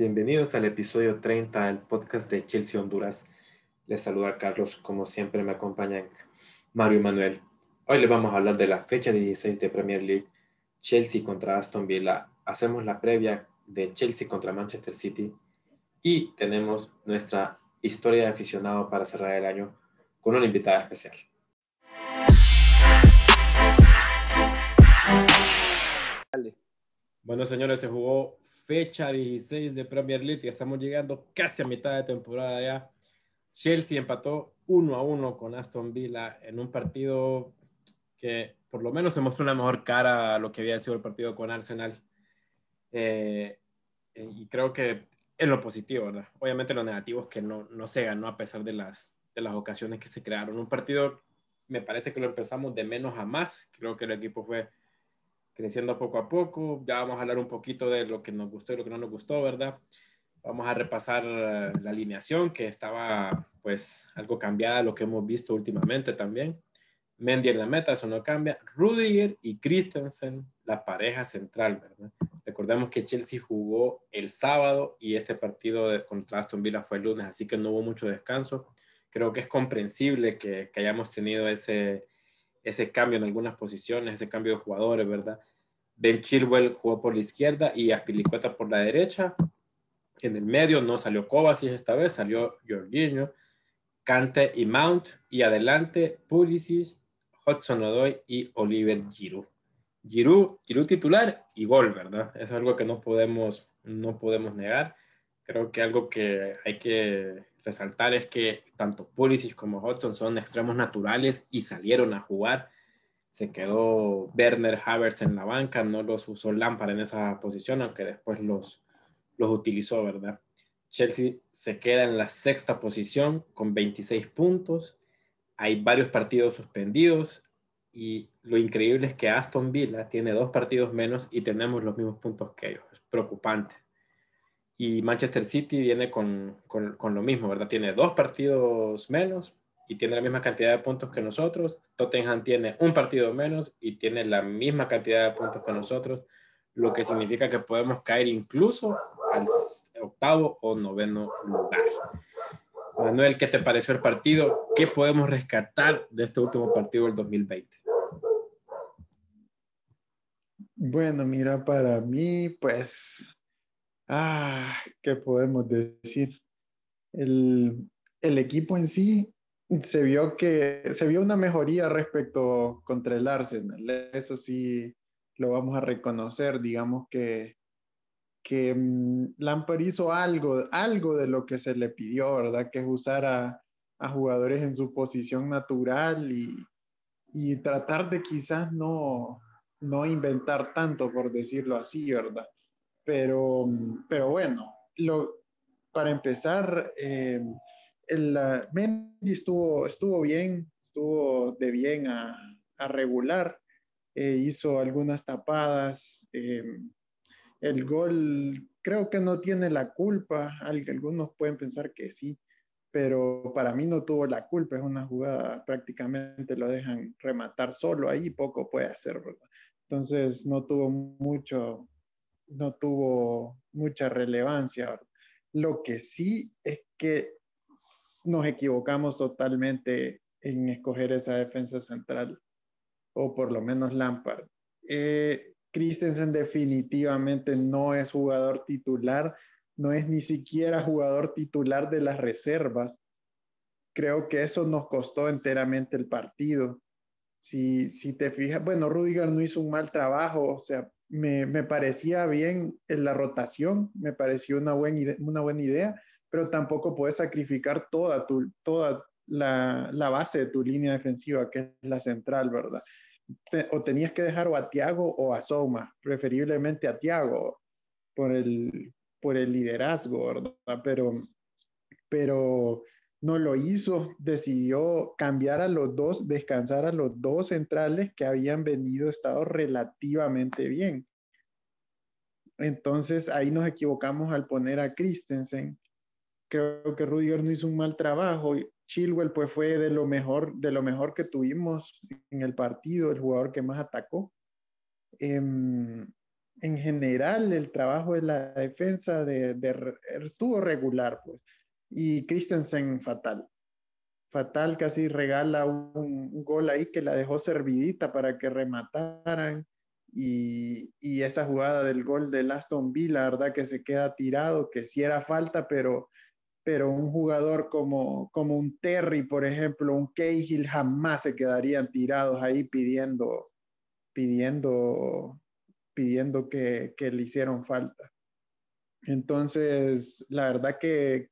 Bienvenidos al episodio 30 del podcast de Chelsea Honduras. Les saluda Carlos, como siempre me acompañan Mario y Manuel. Hoy les vamos a hablar de la fecha 16 de Premier League, Chelsea contra Aston Villa. Hacemos la previa de Chelsea contra Manchester City y tenemos nuestra historia de aficionado para cerrar el año con una invitada especial. Bueno, señores, se jugó fecha 16 de Premier League y estamos llegando casi a mitad de temporada ya. Chelsea empató 1 a 1 con Aston Villa en un partido que por lo menos se mostró una mejor cara a lo que había sido el partido con Arsenal. Eh, y creo que en lo positivo, ¿verdad? Obviamente lo negativo es que no, no se ganó a pesar de las, de las ocasiones que se crearon. Un partido, me parece que lo empezamos de menos a más. Creo que el equipo fue creciendo poco a poco. Ya vamos a hablar un poquito de lo que nos gustó y lo que no nos gustó, ¿verdad? Vamos a repasar eh, la alineación que estaba pues algo cambiada lo que hemos visto últimamente también. Mendy en la meta, eso no cambia. Rudiger y Christensen, la pareja central, ¿verdad? Recordemos que Chelsea jugó el sábado y este partido de, contra Aston Villa fue el lunes, así que no hubo mucho descanso. Creo que es comprensible que, que hayamos tenido ese, ese cambio en algunas posiciones, ese cambio de jugadores, ¿verdad? Ben Chilwell jugó por la izquierda y Aspilicueta por la derecha. En el medio no salió Kovacic esta vez, salió Jorginho, Kante y Mount. Y adelante Pulisic, Hudson Odoi y Oliver Giroud. Giroud, Giroud titular y gol, ¿verdad? Es algo que no podemos, no podemos negar. Creo que algo que hay que resaltar es que tanto Pulisic como Hudson son extremos naturales y salieron a jugar. Se quedó Werner Havertz en la banca, no los usó Lampard en esa posición, aunque después los, los utilizó, ¿verdad? Chelsea se queda en la sexta posición con 26 puntos. Hay varios partidos suspendidos y lo increíble es que Aston Villa tiene dos partidos menos y tenemos los mismos puntos que ellos. Es preocupante. Y Manchester City viene con, con, lo mismo, ¿verdad? Tiene dos partidos menos y tiene la misma cantidad de puntos que nosotros. Tottenham tiene un partido menos y tiene la misma cantidad de puntos que nosotros, lo que significa que podemos caer incluso al octavo o noveno lugar. Manuel, ¿qué te pareció el partido? ¿Qué podemos rescatar de este último partido del 2020? Bueno, mira, para mí, pues Ah, ¿qué podemos decir? El, equipo en sí se vio que se vio una mejoría respecto contra el Arsenal. Eso sí lo vamos a reconocer. Digamos que, que mm, Lampard hizo algo, algo de lo que se le pidió, ¿verdad? Que es usar a, jugadores en su posición natural y, y tratar de quizás no, no inventar tanto, por decirlo así, ¿verdad? Pero, pero bueno, lo, para empezar, eh, el, Mendy estuvo, estuvo bien, estuvo de bien a, a regular, eh, hizo algunas tapadas. Eh, el gol creo que no tiene la culpa, algunos pueden pensar que sí, pero para mí no tuvo la culpa, es una jugada, prácticamente lo dejan rematar solo ahí, poco puede hacer, ¿verdad? Entonces no tuvo mucho, no tuvo mucha relevancia. Lo que sí es que nos equivocamos totalmente en escoger esa defensa central, o por lo menos Lampard. Eh, Christensen definitivamente no es jugador titular, no es ni siquiera jugador titular de las reservas. Creo que eso nos costó enteramente el partido. Si, si te fijas, bueno, Rudiger no hizo un mal trabajo, o sea, me, me, parecía bien en la rotación, me pareció una, buena una buena idea, pero tampoco puedes sacrificar toda, tu, toda la, la, base de tu línea defensiva, que es la central, ¿verdad? o tenías que dejar a Tiago o a Soma, preferiblemente a Tiago por el, por el liderazgo, ¿verdad? Pero, pero no lo hizo, decidió cambiar a los dos, descansar a los dos centrales que habían venido, estado relativamente bien. Entonces ahí nos equivocamos al poner a Christensen. Creo que Rudiger no hizo un mal trabajo. Chilwell pues fue de lo mejor, de lo mejor que tuvimos en el partido, el jugador que más atacó. Em, en general el trabajo de la defensa de, estuvo regular, pues. Y Christensen fatal. Fatal, casi regala un, gol ahí que la dejó servidita para que remataran. Y, y, esa jugada del gol de Aston Villa, la verdad que se queda tirado, que sí era falta, pero, pero un jugador como, como un Terry, por ejemplo, un Cahill, jamás se quedarían tirados ahí pidiendo, pidiendo pidiendo que, le hicieron falta. Entonces, la verdad que,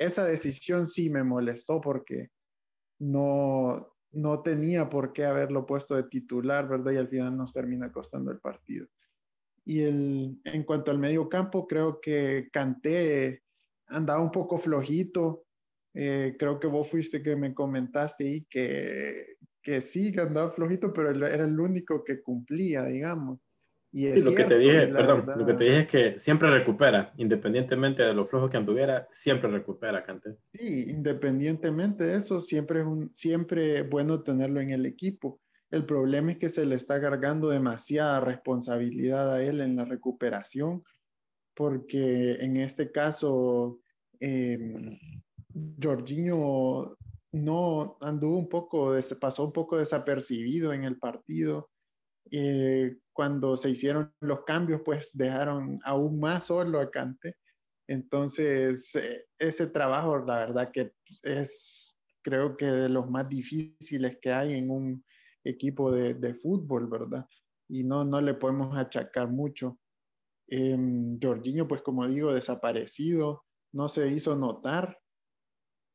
esa decisión sí me molestó porque no, no tenía por qué haberlo puesto de titular, ¿verdad? Y al final nos termina costando el partido. Y el, en cuanto al medio campo, creo que Canté andaba un poco flojito. Eh, creo que vos fuiste que me comentaste y que, que sí, que andaba flojito, pero era el único que cumplía, digamos sí, lo que te dije, perdón, lo que te dije es que siempre recupera, independientemente de lo flojo que anduviera, siempre recupera, Cante. Sí, independientemente de eso, siempre es un, siempre bueno tenerlo en el equipo. El problema es que se le está cargando demasiada responsabilidad a él en la recuperación, porque en este caso, eh, Jorginho no anduvo un poco, pasó un poco desapercibido en el partido. Eh, cuando se hicieron los cambios, pues dejaron aún más solo a Cante. Entonces, eh, ese trabajo, la verdad que es, creo que de los más difíciles que hay en un equipo de, de fútbol, ¿verdad? Y no, no le podemos achacar mucho. Eh, Jorginho, pues como digo, desaparecido, no se hizo notar.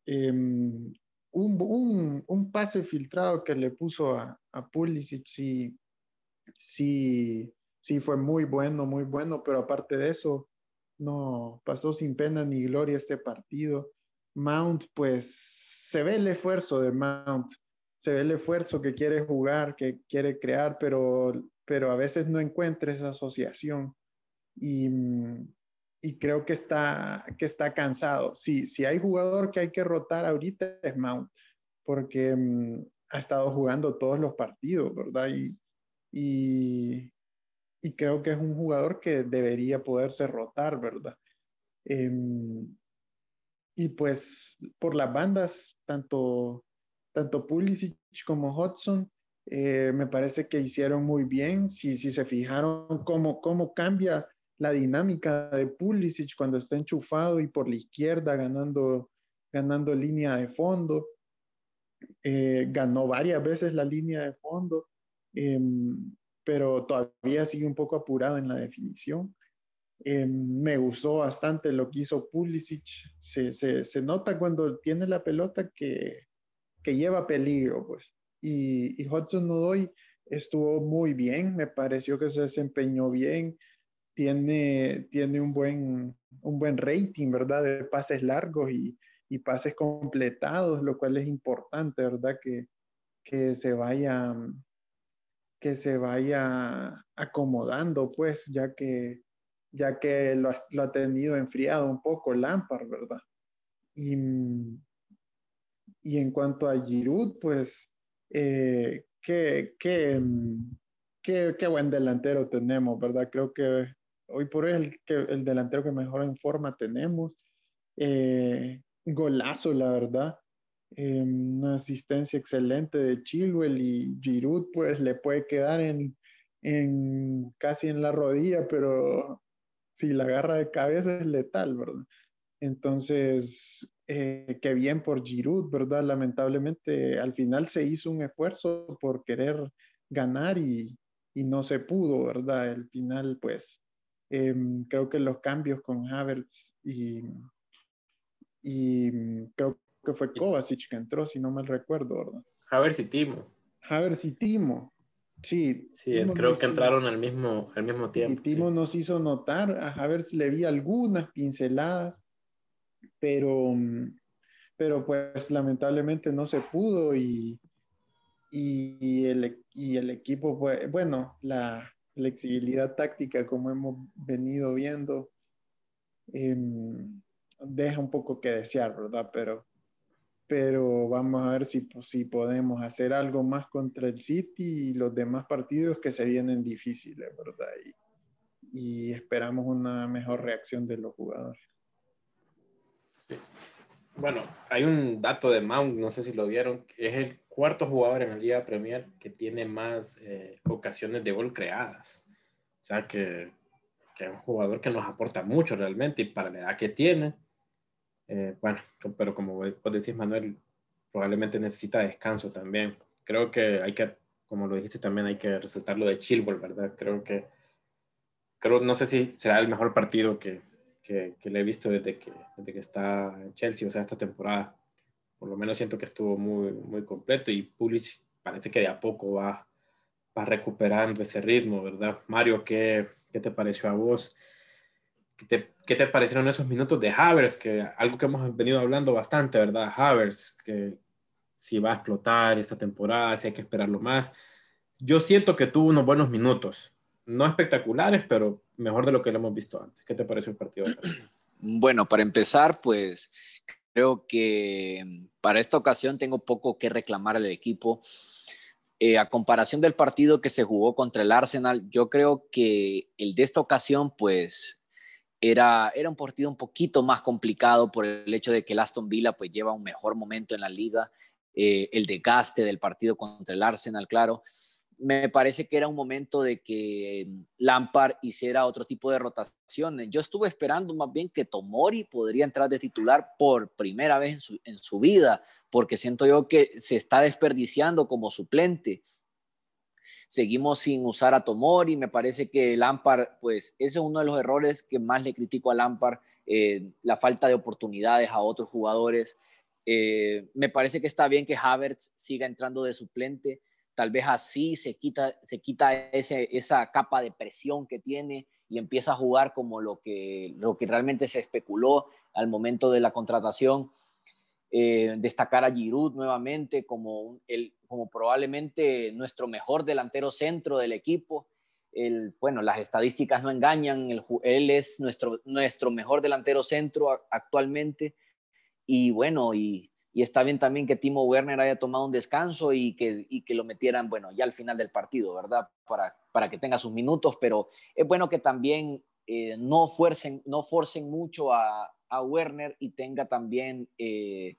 Em, un, un, un, pase filtrado que le puso a, a Pulisic, sí, sí, sí fue muy bueno, muy bueno, pero aparte de eso, no pasó sin pena ni gloria este partido. Mount, pues se ve el esfuerzo de Mount, se ve el esfuerzo que quiere jugar, que quiere crear, pero, pero a veces no encuentra esa asociación. Y, y creo que está, que está cansado. Si, si hay jugador que hay que rotar ahorita es Mount, porque mm, ha estado jugando todos los partidos, ¿verdad? Y, y, creo que es un jugador que debería poderse rotar, ¿verdad? Em, y pues por las bandas, tanto, tanto Pulisic como Hudson, eh, me parece que hicieron muy bien. Si, si se fijaron cómo, cómo cambia la dinámica de Pulisic cuando está enchufado y por la izquierda ganando, ganando línea de fondo. Eh, ganó varias veces la línea de fondo. Em, pero todavía sigue un poco apurado en la definición. Em, me gustó bastante lo que hizo Pulisic. Se, se, se nota cuando tiene la pelota que, que lleva peligro, pues. Y, y Hudson Odoy estuvo muy bien, me pareció que se desempeñó bien. Tiene, tiene un, buen, un buen rating, ¿verdad? De pases largos y, y pases completados, lo cual es importante, ¿verdad? Que, que se vaya que se vaya acomodando, pues, ya que, ya que lo, ha, tenido enfriado un poco Lampard, ¿verdad? Y, y en cuanto a Giroud, pues, eh, qué, qué, qué, buen delantero tenemos, ¿verdad? Creo que hoy por hoy el, el delantero que mejor en forma tenemos. Eh, golazo, la verdad. Eh, una asistencia excelente de Chilwell y Giroud pues le puede quedar en, en casi en la rodilla, pero si la agarra de cabeza es letal, ¿verdad? Entonces, eh, qué bien por Giroud, ¿verdad? Lamentablemente al final se hizo un esfuerzo por querer ganar y, y no se pudo, ¿verdad? Al final, pues, em, creo que los cambios con Havertz y, y creo que fue Kovacic que entró, si no mal recuerdo, ¿verdad? Havers y Timo. Havers y Timo. Sí, sí creo que entraron al mismo, al mismo tiempo. Y Timo nos hizo notar, a Havers le vi algunas pinceladas, pero, pero pues lamentablemente no se pudo y, y, el, y el equipo fue, bueno, la flexibilidad táctica como hemos venido viendo em, deja un poco que desear, ¿verdad? Pero pero vamos a ver si, si podemos hacer algo más contra el City y los demás partidos que se vienen difíciles, ¿verdad? y esperamos una mejor reacción de los jugadores. Bueno, hay un dato de Mount, no sé si lo vieron, es el cuarto jugador en la Liga Premier que tiene más eh, ocasiones de gol creadas. O sea que, que, es un jugador que nos aporta mucho realmente y para la edad que tiene. Eh, bueno, pero como vos decís, Manuel, probablemente necesita descanso también. Creo que hay que, como lo dijiste también, hay que resaltar lo de Chilwell, ¿verdad? Creo que, creo, no sé si será el mejor partido que, que, le he visto desde que, desde que está en Chelsea, o sea, esta temporada. Por lo menos siento que estuvo muy, muy completo y Pulisic parece que de a poco va, va recuperando ese ritmo, ¿verdad? Mario, ¿qué, qué te pareció a vos? ¿Qué te, ¿Qué te, parecieron esos minutos de Havers? Que algo que hemos venido hablando bastante, ¿verdad? Havers, que si va a explotar esta temporada, si hay que esperarlo más. Yo siento que tuvo unos buenos minutos, no espectaculares, pero mejor de lo que lo hemos visto antes. ¿Qué te pareció el partido? Bueno, para empezar, pues creo que mm, para esta ocasión tengo poco que reclamar al equipo. Eh, a comparación del partido que se jugó contra el Arsenal, yo creo que el de esta ocasión, pues era, era un partido un poquito más complicado por el hecho de que el Aston Villa pues lleva un mejor momento en la liga, eh, el desgaste del partido contra el Arsenal, claro me parece que era un momento de que Lampard hiciera otro tipo de rotaciones. Yo estuve esperando más bien que Tomori podría entrar de titular por primera vez en su, vida, porque siento yo que se está desperdiciando como suplente. Seguimos sin usar a Tomori, me parece que Lampard, pues ese es uno de los errores que más le critico a Lampard, eh, la falta de oportunidades a otros jugadores. Eh, me parece que está bien que Havertz siga entrando de suplente tal vez así se quita, se quita ese, esa capa de presión que tiene y empieza a jugar como lo que, lo que realmente se especuló al momento de la contratación. Eh, destacar a Giroud nuevamente como, el, como probablemente nuestro mejor delantero centro del equipo. El, bueno, las estadísticas no engañan, él es nuestro, nuestro mejor delantero centro actualmente. Y bueno, y y está bien también que Timo Werner haya tomado un descanso y que, y que lo metieran, bueno, ya al final del partido, ¿verdad? Para, para que tenga sus minutos, pero es bueno que también eh, no, fuercen, no forcen mucho a, Werner y tenga también, eh,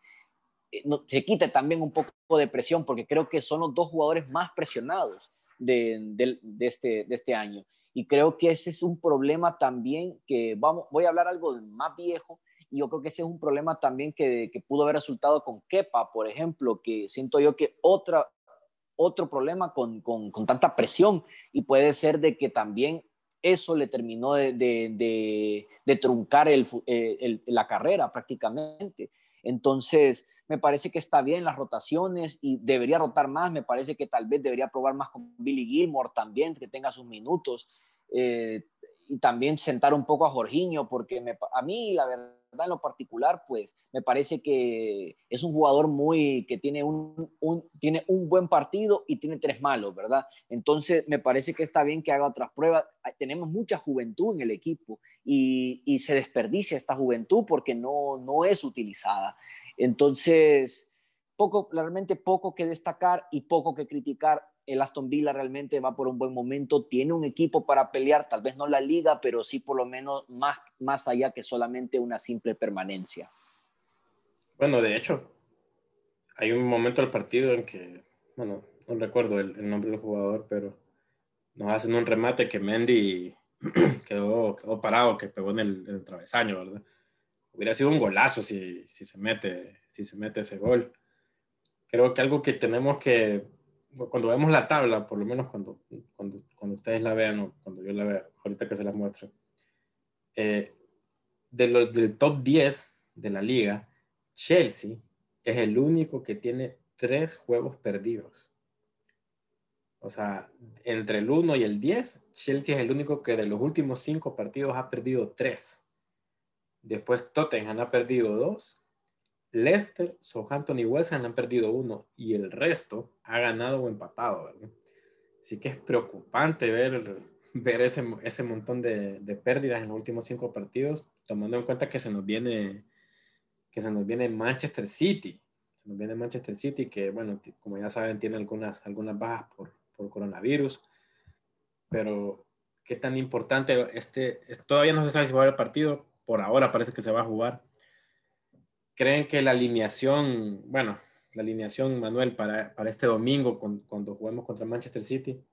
eh, se quite también un poco de presión, porque creo que son los dos jugadores más presionados de, este, de este año. Y creo que ese es un problema también que, vamos, voy a hablar algo más viejo, y yo creo que ese es un problema también que, que pudo haber resultado con Kepa, por ejemplo, que siento yo que otra, otro problema con, con, con tanta presión y puede ser de que también eso le terminó de, de, de, truncar eh, el, la carrera prácticamente. Entonces, me parece que está bien las rotaciones y debería rotar más. Me parece que tal vez debería probar más con Billy Gilmore también, que tenga sus minutos. Eh, y también sentar un poco a Jorginho, porque a mí, la verdad, en lo particular, pues me parece que es un jugador muy que tiene un, tiene un buen partido y tiene tres malos, ¿verdad? Entonces me parece que está bien que haga otras pruebas. Tenemos mucha juventud en el equipo y, y se desperdicia esta juventud porque no, no es utilizada. Entonces, poco, realmente poco que destacar y poco que criticar el Aston Villa realmente va por un buen momento, tiene un equipo para pelear, tal vez no la liga, pero sí por lo menos más, más allá que solamente una simple permanencia. Bueno, de hecho, hay un momento del partido en que, bueno, no recuerdo el, nombre del jugador, pero nos hacen un remate que Mendy quedó, quedó parado, que pegó en el, travesaño, ¿verdad? Hubiera sido un golazo si, si, se mete, si se mete ese gol. Creo que algo que tenemos que cuando vemos la tabla, por lo menos cuando, cuando, cuando ustedes la vean o cuando yo la vea, ahorita que se la muestre, eh, de los, del top 10 de la liga, Chelsea es el único que tiene tres juegos perdidos. O sea, entre el 1 y el 10, Chelsea es el único que de los últimos cinco partidos ha perdido tres. Después Tottenham ha perdido dos Leicester, Southampton y West Ham han perdido uno y el resto ha ganado o empatado, ¿verdad? Así que es preocupante ver, ver ese, ese montón de, de, pérdidas en los últimos cinco partidos, tomando en cuenta que se nos viene, que se nos viene Manchester City. Se nos viene Manchester City, que, bueno, como ya saben, tiene algunas, algunas bajas por, por coronavirus. Pero qué tan importante este, todavía no se sabe si va a haber partido, por ahora parece que se va a jugar. ¿Creen que la alineación, bueno, la alineación, Manuel, para, para este domingo cuando juguemos contra Manchester City,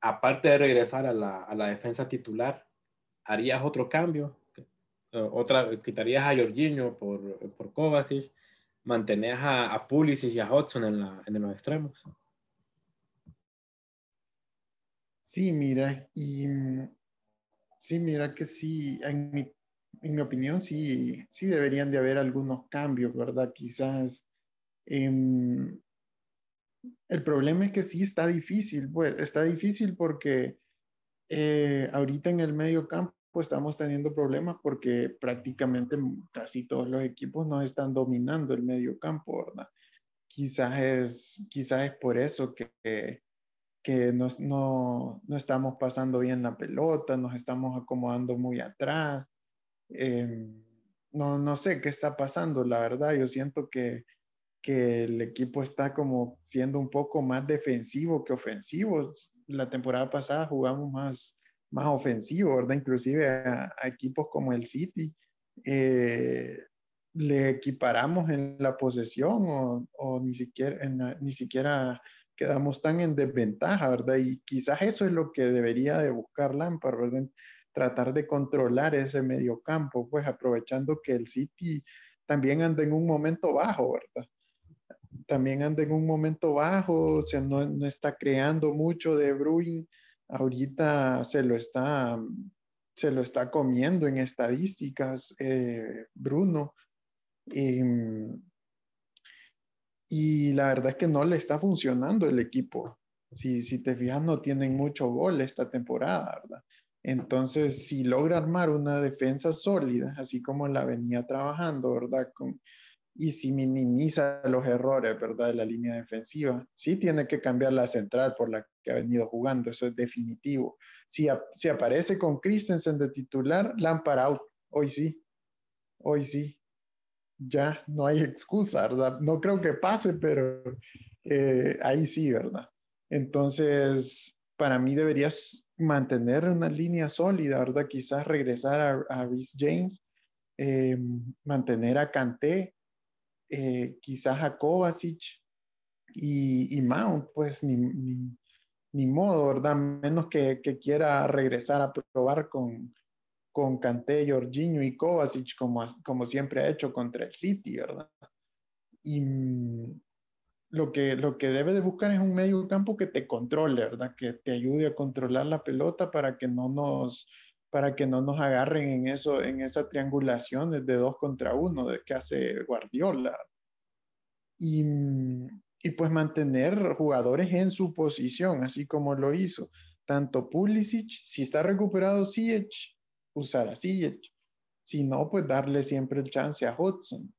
aparte de regresar a la, a la defensa titular, ¿harías otro cambio? otra, quitarías a Jorginho por, por Kovacic, mantenías a, a Pulisic y a Hudson en, la, en los extremos. Sí, mira, y sí, mira que sí, en mi, en mi opinión, sí, sí deberían de haber algunos cambios, ¿verdad? Quizás. Em, el problema es que sí está difícil, pues está difícil porque eh, ahorita en el medio campo estamos teniendo problemas porque prácticamente casi todos los equipos no están dominando el medio campo, ¿verdad? Quizás es, quizás es por eso que, que no, no, estamos pasando bien la pelota, nos estamos acomodando muy atrás. Em, no, no sé qué está pasando, la verdad. Yo siento que, que el equipo está como siendo un poco más defensivo que ofensivo. La temporada pasada jugamos más, más ofensivo, ¿verdad? Inclusive a, equipos como el City. Eh, le equiparamos en la posesión o, ni, siquiera, ni siquiera quedamos tan en desventaja, ¿verdad? Y quizás eso es lo que debería de buscar Lampard, ¿verdad? Tratar de controlar ese medio campo, pues aprovechando que el City también anda en un momento bajo, ¿verdad? También anda en un momento bajo, o sea, no, no está creando mucho de Bruin ahorita se lo está, se lo está comiendo en estadísticas, eh, Bruno. y la verdad es que no le está funcionando el equipo. Si, si te fijas, no tienen mucho gol esta temporada, ¿verdad? Entonces, si logra armar una defensa sólida, así como la venía trabajando, ¿verdad? Y si minimiza los errores, ¿verdad? De la línea defensiva. Sí tiene que cambiar la central por la que ha venido jugando, eso es definitivo. Si, si aparece con Christensen de titular, Lampard out. Hoy sí, hoy sí. Ya no hay excusa, ¿verdad? No creo que pase, pero eh, ahí sí, ¿verdad? Entonces, para mí deberías mantener una línea sólida, ¿verdad? Quizás regresar a, Rhys James, eh, mantener a Kanté, eh, quizás a Kovacic y, Mount, pues ni, modo, ¿verdad? Menos que, quiera regresar a probar con, con Kanté, Jorginho y Kovacic, como, como siempre ha hecho contra el City, ¿verdad? Y lo que, lo que debe de buscar es un medio campo que te controle, ¿verdad? Que te ayude a controlar la pelota para que no nos para que no nos agarren en eso, en esa triangulación de dos contra uno de que hace Guardiola. Y, pues mantener jugadores en su posición, así como lo hizo. Tanto Pulisic, si está recuperado Ziyech, usar a. Si no, pues darle siempre el chance a Hudson.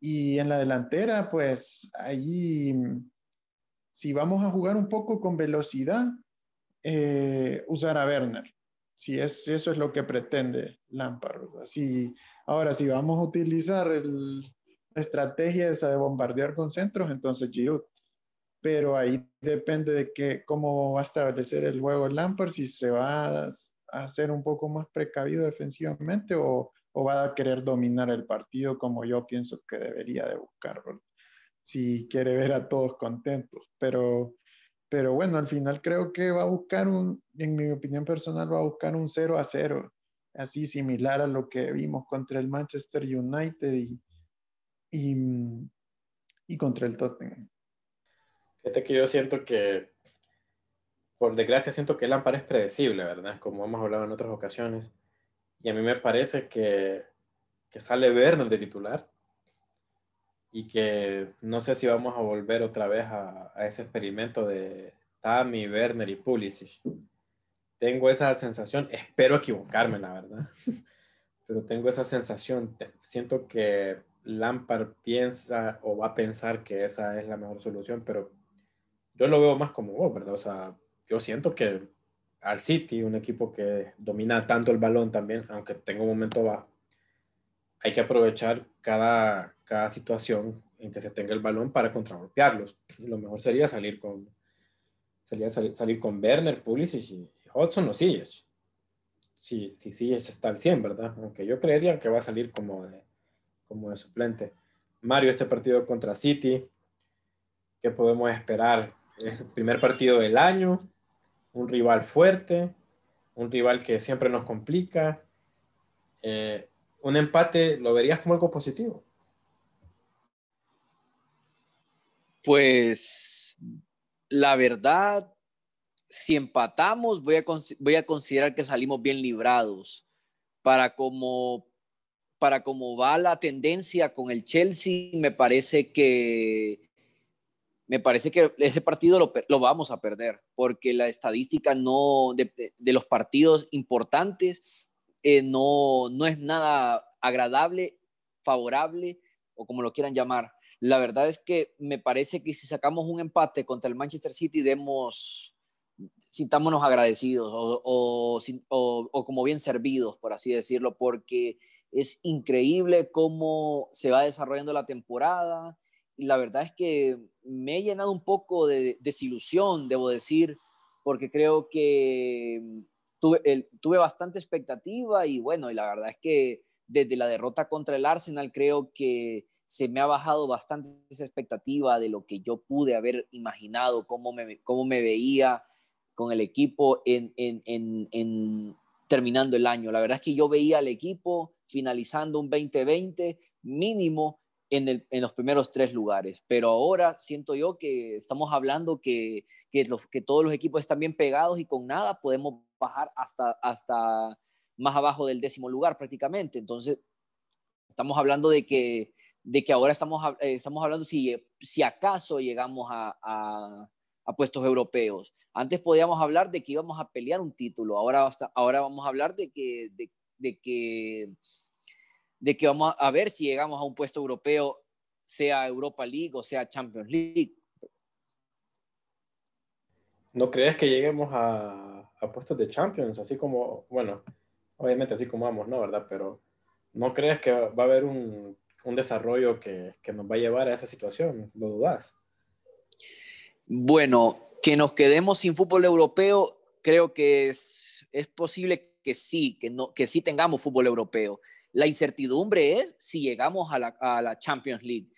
Y en la delantera, pues allí, si vamos a jugar un poco con velocidad, eh, usar a Werner si es, eso es lo que pretende Lampard. Si, ahora, si vamos a utilizar el, la estrategia esa de bombardear con centros, entonces Giroud. Pero ahí depende de que, cómo va a establecer el juego Lampard, si se va a, hacer un poco más precavido defensivamente o, o, va a querer dominar el partido como yo pienso que debería de buscar. Si quiere ver a todos contentos. Pero pero bueno, al final creo que va a buscar un, en mi opinión personal, va a buscar un 0 a 0, así similar a lo que vimos contra el Manchester United y, y, contra el Tottenham. Fíjate que yo siento que, por desgracia, siento que Lampard es predecible, ¿verdad? Como hemos hablado en otras ocasiones. Y a mí me parece que, que sale Werner de titular y que no sé si vamos a volver otra vez a, ese experimento de Tammy, Werner y Pulisic. Tengo esa sensación, espero equivocarme, la verdad, pero tengo esa sensación. Siento que Lampard piensa o va a pensar que esa es la mejor solución, pero yo lo veo más como vos, ¿verdad? O sea, yo siento que al City, un equipo que domina tanto el balón también, aunque tenga un momento bajo, hay que aprovechar cada, cada situación en que se tenga el balón para contragolpearlos. Lo mejor sería salir con, sería salir, con Werner, Pulisic y, Hudson o Ziyech. Sí, sí, sí, está al 100, ¿verdad? Aunque yo creería que va a salir como de, como de suplente. Mario, este partido contra City, ¿qué podemos esperar? Es el primer partido del año, un rival fuerte, un rival que siempre nos complica. Eh, un empate, ¿lo verías como algo positivo? Pues la verdad, si empatamos, voy a, voy a considerar que salimos bien librados. Para como, para como va la tendencia con el Chelsea, me parece que me parece que ese partido lo, vamos a perder, porque la estadística no de, los partidos importantes eh, no, no es nada agradable, favorable o como lo quieran llamar. La verdad es que me parece que si sacamos un empate contra el Manchester City, demos, sintámonos agradecidos o, o, como bien servidos, por así decirlo, porque es increíble cómo se va desarrollando la temporada y la verdad es que me he llenado un poco de desilusión, debo decir, porque creo que tuve, tuve bastante expectativa y bueno, y la verdad es que desde la derrota contra el Arsenal creo que se me ha bajado bastante esa expectativa de lo que yo pude haber imaginado, cómo me, cómo me veía con el equipo en, en, en, terminando el año. La verdad es que yo veía al equipo finalizando un 2020 mínimo en, el, en, los primeros tres lugares. Pero ahora siento yo que estamos hablando que, que, los, que todos los equipos están bien pegados y con nada podemos bajar hasta, hasta más abajo del décimo lugar prácticamente. Entonces, estamos hablando de que, de que ahora estamos, eh, estamos hablando si, si acaso llegamos a, a, puestos europeos. Antes podíamos hablar de que íbamos a pelear un título, ahora, ahora vamos a hablar de que, de, de que, de que vamos a ver si llegamos a un puesto europeo, sea Europa League o sea Champions League. ¿No crees que lleguemos a, a puestos de Champions? Así como, bueno, obviamente así como vamos, ¿no? ¿Verdad? Pero ¿no crees que va a haber un, un desarrollo que, que, nos va a llevar a esa situación? ¿Lo dudas? Bueno, que nos quedemos sin fútbol europeo, creo que es, es posible que sí, que, no, que sí tengamos fútbol europeo. La incertidumbre es si llegamos a la, Champions League,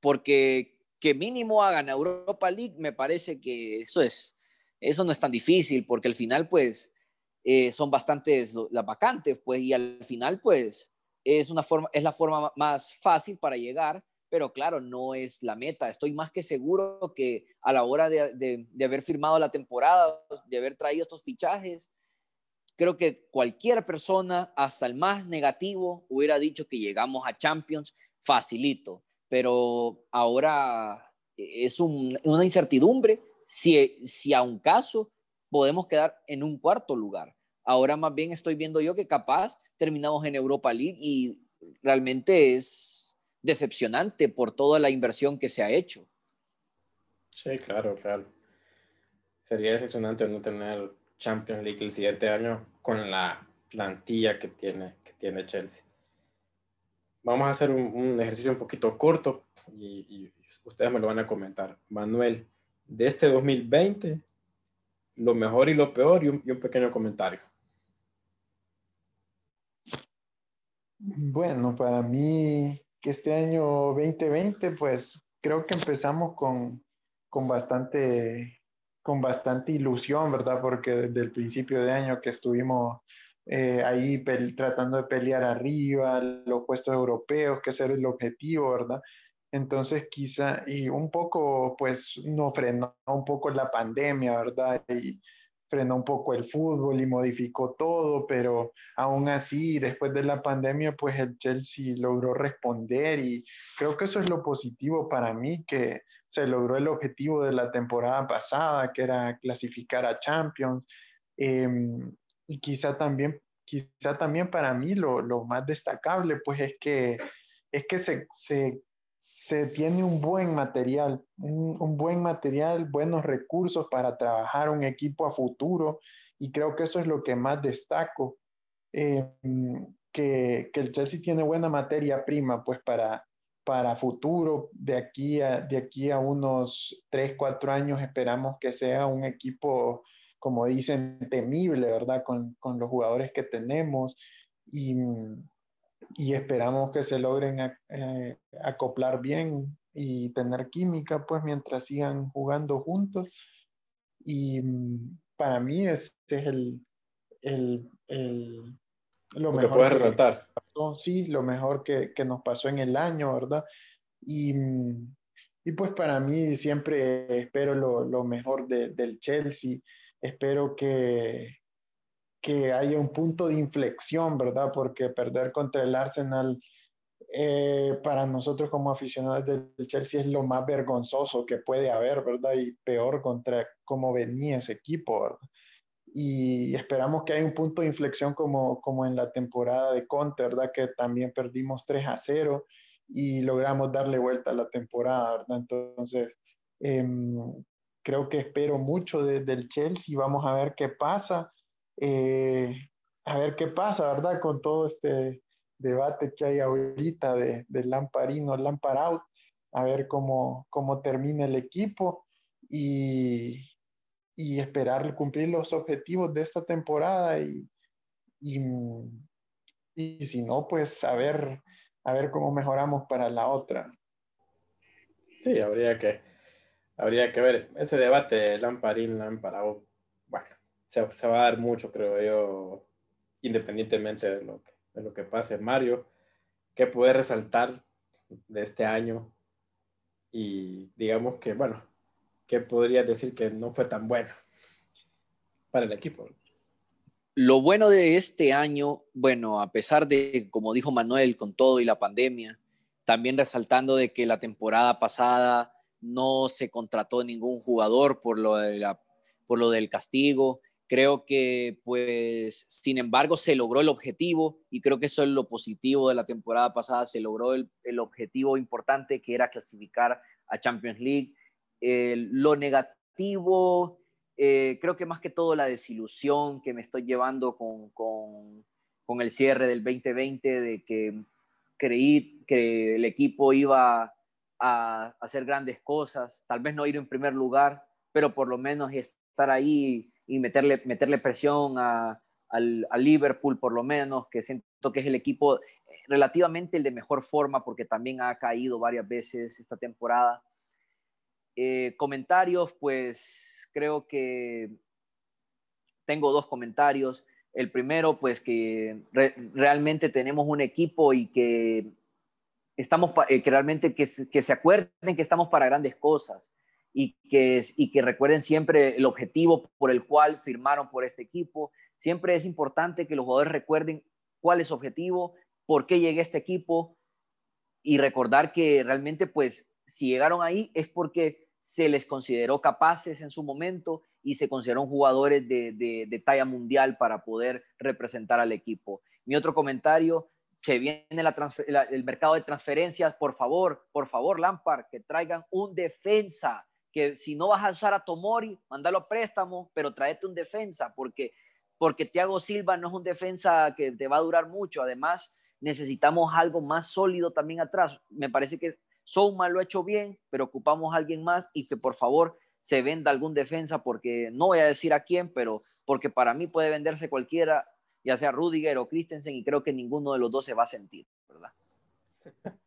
porque que mínimo hagan Europa League, me parece que eso es, eso no es tan difícil, porque al final, pues, eh, son bastantes las vacantes, pues, y al final, pues, es, una forma, es la forma más fácil para llegar, pero claro, no es la meta. Estoy más que seguro que a la hora de, haber firmado la temporada, de haber traído estos fichajes, creo que cualquier persona, hasta el más negativo, hubiera dicho que llegamos a Champions facilito, pero ahora es una incertidumbre si, si a un caso podemos quedar en un cuarto lugar. Ahora más bien estoy viendo yo que capaz terminamos en Europa League y realmente es decepcionante por toda la inversión que se ha hecho. Sí, claro, claro. Sería decepcionante no tener Champions League el siguiente año con la plantilla que tiene, que tiene Chelsea. Vamos a hacer un, ejercicio un poquito corto y, y, ustedes me lo van a comentar. Manuel, de este 2020, lo mejor y lo peor y un, y un pequeño comentario. Bueno, para mí que este año 2020, pues creo que empezamos con, con, bastante, con bastante ilusión, ¿verdad? Porque desde el principio de año que estuvimos eh, ahí tratando de pelear arriba, los puestos europeos, que ese era el objetivo, ¿verdad? Entonces quizá, y un poco, pues nos frenó un poco la pandemia, ¿verdad? Y, frenó un poco el fútbol y modificó todo, pero aún así, después de la pandemia, pues el Chelsea logró responder y creo que eso es lo positivo para mí, que se logró el objetivo de la temporada pasada, que era clasificar a Champions. Em, y quizá también, quizá también para mí lo, lo, más destacable, pues es que, es que se, se se tiene un buen material, un, buen material, buenos recursos para trabajar un equipo a futuro y creo que eso es lo que más destaco, eh, que, que, el Chelsea tiene buena materia prima pues para, para futuro, de aquí, a, de aquí a unos 3, 4 años esperamos que sea un equipo como dicen, temible, ¿verdad? Con, con los jugadores que tenemos y, y esperamos que se logren eh, acoplar bien y tener química, pues mientras sigan jugando juntos. Y para mí ese es el, el lo, que puedes resaltar. sí, lo mejor que, que, nos pasó en el año, ¿verdad? Y, y pues para mí siempre espero lo, lo mejor de, del Chelsea espero que, que haya un punto de inflexión, ¿verdad? Porque perder contra el Arsenal eh, para nosotros como aficionados del Chelsea es lo más vergonzoso que puede haber, ¿verdad? Y peor contra cómo venía ese equipo, ¿verdad? Y esperamos que haya un punto de inflexión como, como en la temporada de Conte, ¿verdad? Que también perdimos 3 a 0 y logramos darle vuelta a la temporada, ¿verdad? Entonces, eh, creo que espero mucho del Chelsea. Vamos a ver qué pasa. Eh, a ver qué pasa, ¿verdad? Con todo este debate que hay ahorita de, de Lamparino, Lampar out. A ver cómo, cómo termina el equipo y, y esperar cumplir los objetivos de esta temporada y, y, y si no, pues a ver, a ver cómo mejoramos para la otra. Sí, habría que, habría que ver ese debate de Lamparín, Lamparao. Bueno, se, se, va a dar mucho, creo yo, independientemente de lo que, de lo que pase. Mario, ¿qué puede resaltar de este año? Y digamos que, bueno, ¿qué podrías decir que no fue tan bueno para el equipo? Lo bueno de este año, bueno, a pesar de, como dijo Manuel, con todo y la pandemia, también resaltando de que la temporada pasada no se contrató ningún jugador por lo, por lo del castigo. Creo que, pues, sin embargo, se logró el objetivo y creo que eso es lo positivo de la temporada pasada. Se logró el, objetivo importante que era clasificar a Champions League. Lo negativo, eh, creo que más que todo la desilusión que me estoy llevando con, con, el cierre del 2020, de que creí que el equipo iba a hacer grandes cosas, tal vez no ir en primer lugar, pero por lo menos estar ahí y meterle, meterle presión a, al, Liverpool, por lo menos, que siento que es el equipo relativamente el de mejor forma, porque también ha caído varias veces esta temporada. Eh, comentarios, pues creo que tengo dos comentarios. El primero, pues que realmente tenemos un equipo y que estamos eh, que realmente que, que, se acuerden que estamos para grandes cosas y que, y que recuerden siempre el objetivo por el cual firmaron por este equipo. Siempre es importante que los jugadores recuerden cuál es su objetivo, por qué llegué a este equipo y recordar que realmente pues si llegaron ahí es porque se les consideró capaces en su momento y se consideraron jugadores de, de, talla mundial para poder representar al equipo. Mi otro comentario, se viene el mercado de transferencias, por favor, por favor, Lampard, que traigan un defensa, que si no vas a usar a Tomori, mandalo a préstamo, pero tráete un defensa, porque, porque Thiago Silva no es un defensa que te va a durar mucho, además necesitamos algo más sólido también atrás. Me parece que Souma lo ha hecho bien, pero ocupamos a alguien más y que por favor se venda algún defensa, porque no voy a decir a quién, pero porque para mí puede venderse cualquiera ya sea Rudiger o Christensen, y creo que ninguno de los dos se va a sentir, ¿verdad?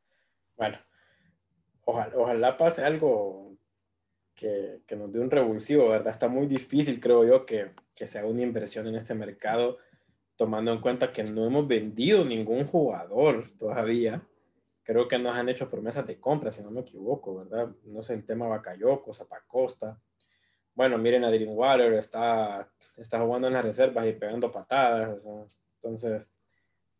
Bueno, ojalá, pase algo que, que, nos dé un revulsivo, ¿verdad? Está muy difícil, creo yo, que, que se haga una inversión en este mercado, tomando en cuenta que no hemos vendido ningún jugador todavía. Creo que nos han hecho promesas de compra, si no me equivoco, ¿verdad? No sé el tema Bacayoco, Zapacosta bueno, miren a Water, está, está jugando en las reservas y pegando patadas. entonces,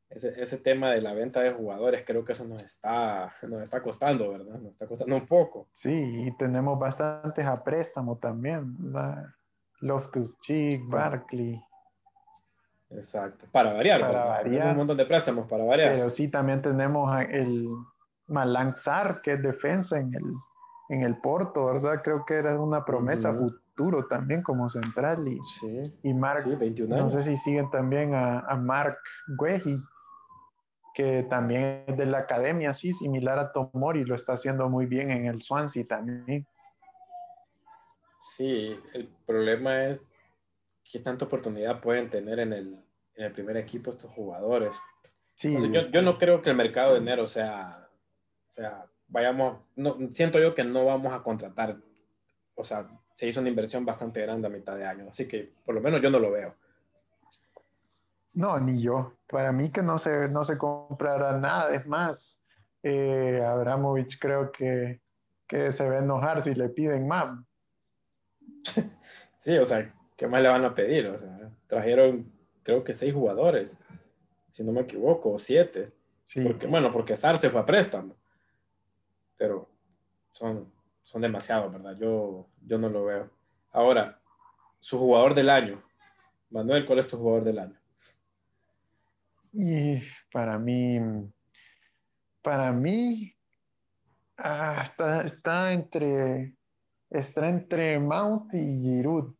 ese, ese, tema de la venta de jugadores, creo que eso nos está, nos está costando, ¿verdad? Nos está costando un poco. Sí, y tenemos bastantes a préstamo también, ¿verdad? Loftus Cheek, Barkley. Exacto, para variar, para variar. un montón de préstamos para variar. Pero sí también tenemos el Malang que es defensa en el, en el Porto, ¿verdad? Creo que era una promesa también como central y, y Mark, no sé si siguen también a, a Mark Gueji, que también es de la academia, sí, similar a Tomori, lo está haciendo muy bien en el Swansea también. Sí, el problema es qué tanta oportunidad pueden tener en el, en el primer equipo estos jugadores. Sí. yo, yo, no creo que el mercado de enero sea, o sea, vayamos, no, siento yo que no vamos a contratar, o sea, se hizo una inversión bastante grande a mitad de año, así que por lo menos yo no lo veo. No, ni yo. Para mí que no se, no se comprará nada. Es más, eh, Abramovich creo que, que se va a enojar si le piden más. sí, o sea, ¿qué más le van a pedir? O sea, trajeron creo que seis jugadores, si no me equivoco, o siete. Sí. Porque, bueno, porque Sar se fue a préstamo. Pero son, son demasiados, ¿verdad? Yo, yo no lo veo. Ahora, su jugador del año. Manuel, ¿cuál es tu jugador del año? Y para mí, para mí, ah, está, está, entre, está entre Mount y Giroud.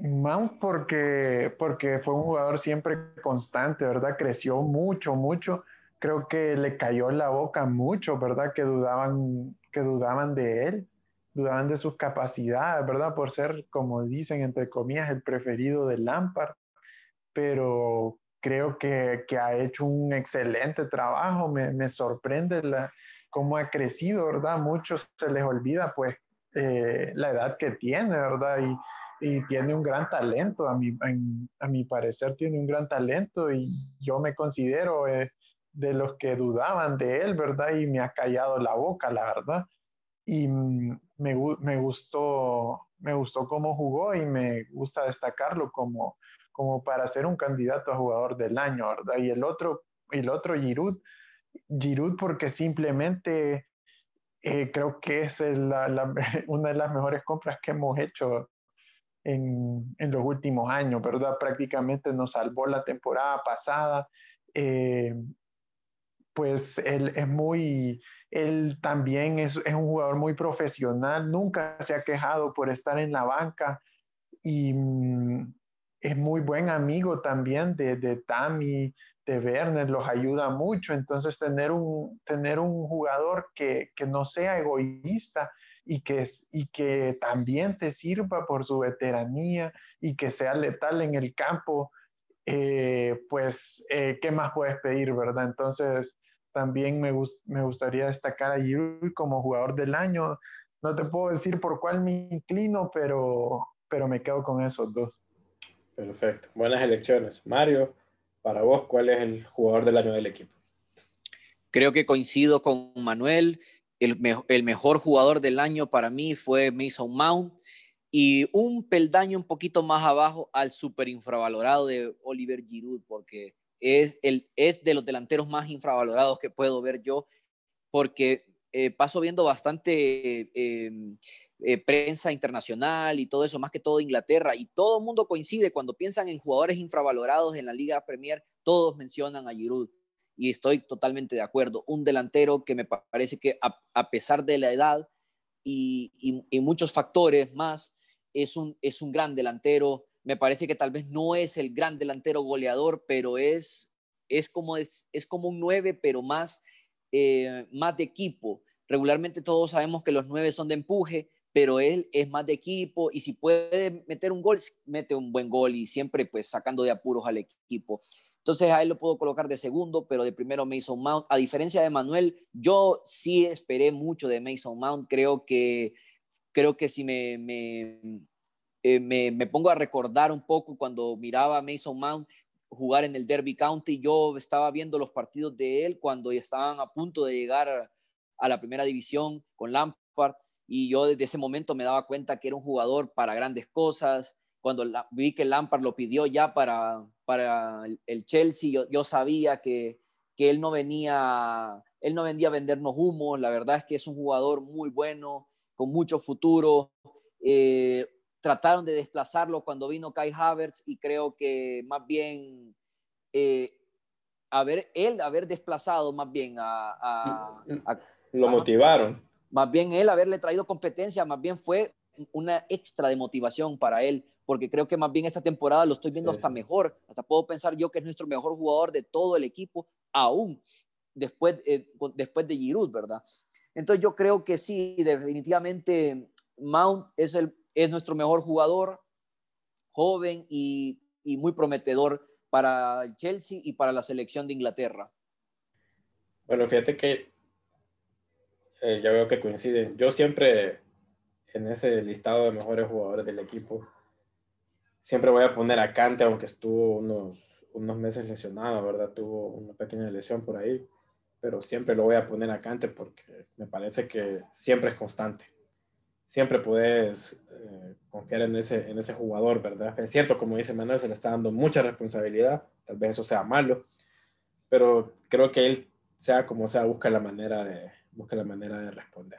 Mount porque, porque fue un jugador siempre constante, ¿verdad? Creció mucho, mucho. Creo que le cayó la boca mucho, ¿verdad? Que dudaban, que dudaban de él, dudaban de sus capacidades, ¿verdad? Por ser, como dicen, entre comillas, el preferido de Lampard. Pero creo que, que, ha hecho un excelente trabajo, me, me sorprende la, cómo ha crecido, ¿verdad? Muchos se les olvida pues eh, la edad que tiene, ¿verdad? Y, y tiene un gran talento, a mi, a mi parecer tiene un gran talento y yo me considero eh, de los que dudaban de él, ¿verdad? Y me ha callado la boca, la verdad. Y me, me gustó, me gustó cómo jugó y me gusta destacarlo como como para ser un candidato a jugador del año, ¿verdad? Y el otro, el otro Giroud, Giroud porque simplemente eh, creo que es una de las mejores compras que hemos hecho en, en, los últimos años, ¿verdad? Prácticamente nos salvó la temporada pasada. Eh, pues él es muy, él también es, es, un jugador muy profesional, nunca se ha quejado por estar en la banca y, mm, es muy buen amigo también de, de Tammy, de Werner, los ayuda mucho. Entonces, tener un, tener un jugador que, que no sea egoísta y que, y que también te sirva por su veteranía y que sea letal en el campo, eh, pues, eh, ¿qué más puedes pedir, verdad? Entonces, también me, me gustaría destacar a Giroud como jugador del año. No te puedo decir por cuál me inclino, pero, pero me quedo con esos dos. Perfecto, buenas elecciones. Mario, para vos, ¿cuál es el jugador del año del equipo? Creo que coincido con Manuel. El, mejor jugador del año para mí fue Mason Mount y un peldaño un poquito más abajo al super infravalorado de Oliver Giroud, porque es, el, es de los delanteros más infravalorados que puedo ver yo, porque eh, paso viendo bastante eh, eh, prensa internacional y todo eso, más que todo Inglaterra, y todo el mundo coincide cuando piensan en jugadores infravalorados en la Liga Premier, todos mencionan a Giroud. Y estoy totalmente de acuerdo. Un delantero que me parece que a, pesar de la edad y, muchos factores más, es un, es un gran delantero. Me parece que tal vez no es el gran delantero goleador, pero es, es, como, es, es como un 9, pero más, eh, más de equipo. Regularmente todos sabemos que los 9 son de empuje, pero él es más de equipo y si puede meter un gol, mete un buen gol y siempre pues sacando de apuros al equipo. Entonces a lo puedo colocar de segundo, pero de primero Mason Mount. A diferencia de Manuel, yo sí esperé mucho de Mason Mount. Creo que, creo que si me, me, eh, me, me pongo a recordar un poco cuando miraba a Mason Mount jugar en el Derby County, yo estaba viendo los partidos de él cuando estaban a punto de llegar a la primera división con Lampard y yo desde ese momento me daba cuenta que era un jugador para grandes cosas. Cuando vi que Lampard lo pidió ya para, para el Chelsea, yo, yo sabía que, que, él no venía, él no vendía a vendernos humos. La verdad es que es un jugador muy bueno, con mucho futuro. Eh, trataron de desplazarlo cuando vino Kai Havertz y creo que más bien eh, haber, él haber desplazado más bien a... lo motivaron más bien él haberle traído competencia, más bien fue una extra de motivación para él, porque creo que más bien esta temporada lo estoy viendo hasta mejor, hasta puedo pensar yo que es nuestro mejor jugador de todo el equipo, aún después, eh, después de Giroud, ¿verdad? Entonces yo creo que sí, definitivamente Mount es, el, es nuestro mejor jugador joven y, y muy prometedor para el Chelsea y para la selección de Inglaterra. Bueno, fíjate que eh, ya veo que coinciden. Yo siempre en ese listado de mejores jugadores del equipo, siempre voy a poner a Cante, aunque estuvo unos, unos meses lesionado, ¿verdad? Tuvo una pequeña lesión por ahí, pero siempre lo voy a poner a Cante porque me parece que siempre es constante. Siempre puedes eh, confiar en ese, en ese jugador, ¿verdad? Es cierto, como dice Manuel, se le está dando mucha responsabilidad, tal vez eso sea malo, pero creo que él, sea como sea, busca la manera de, busca la manera de responder.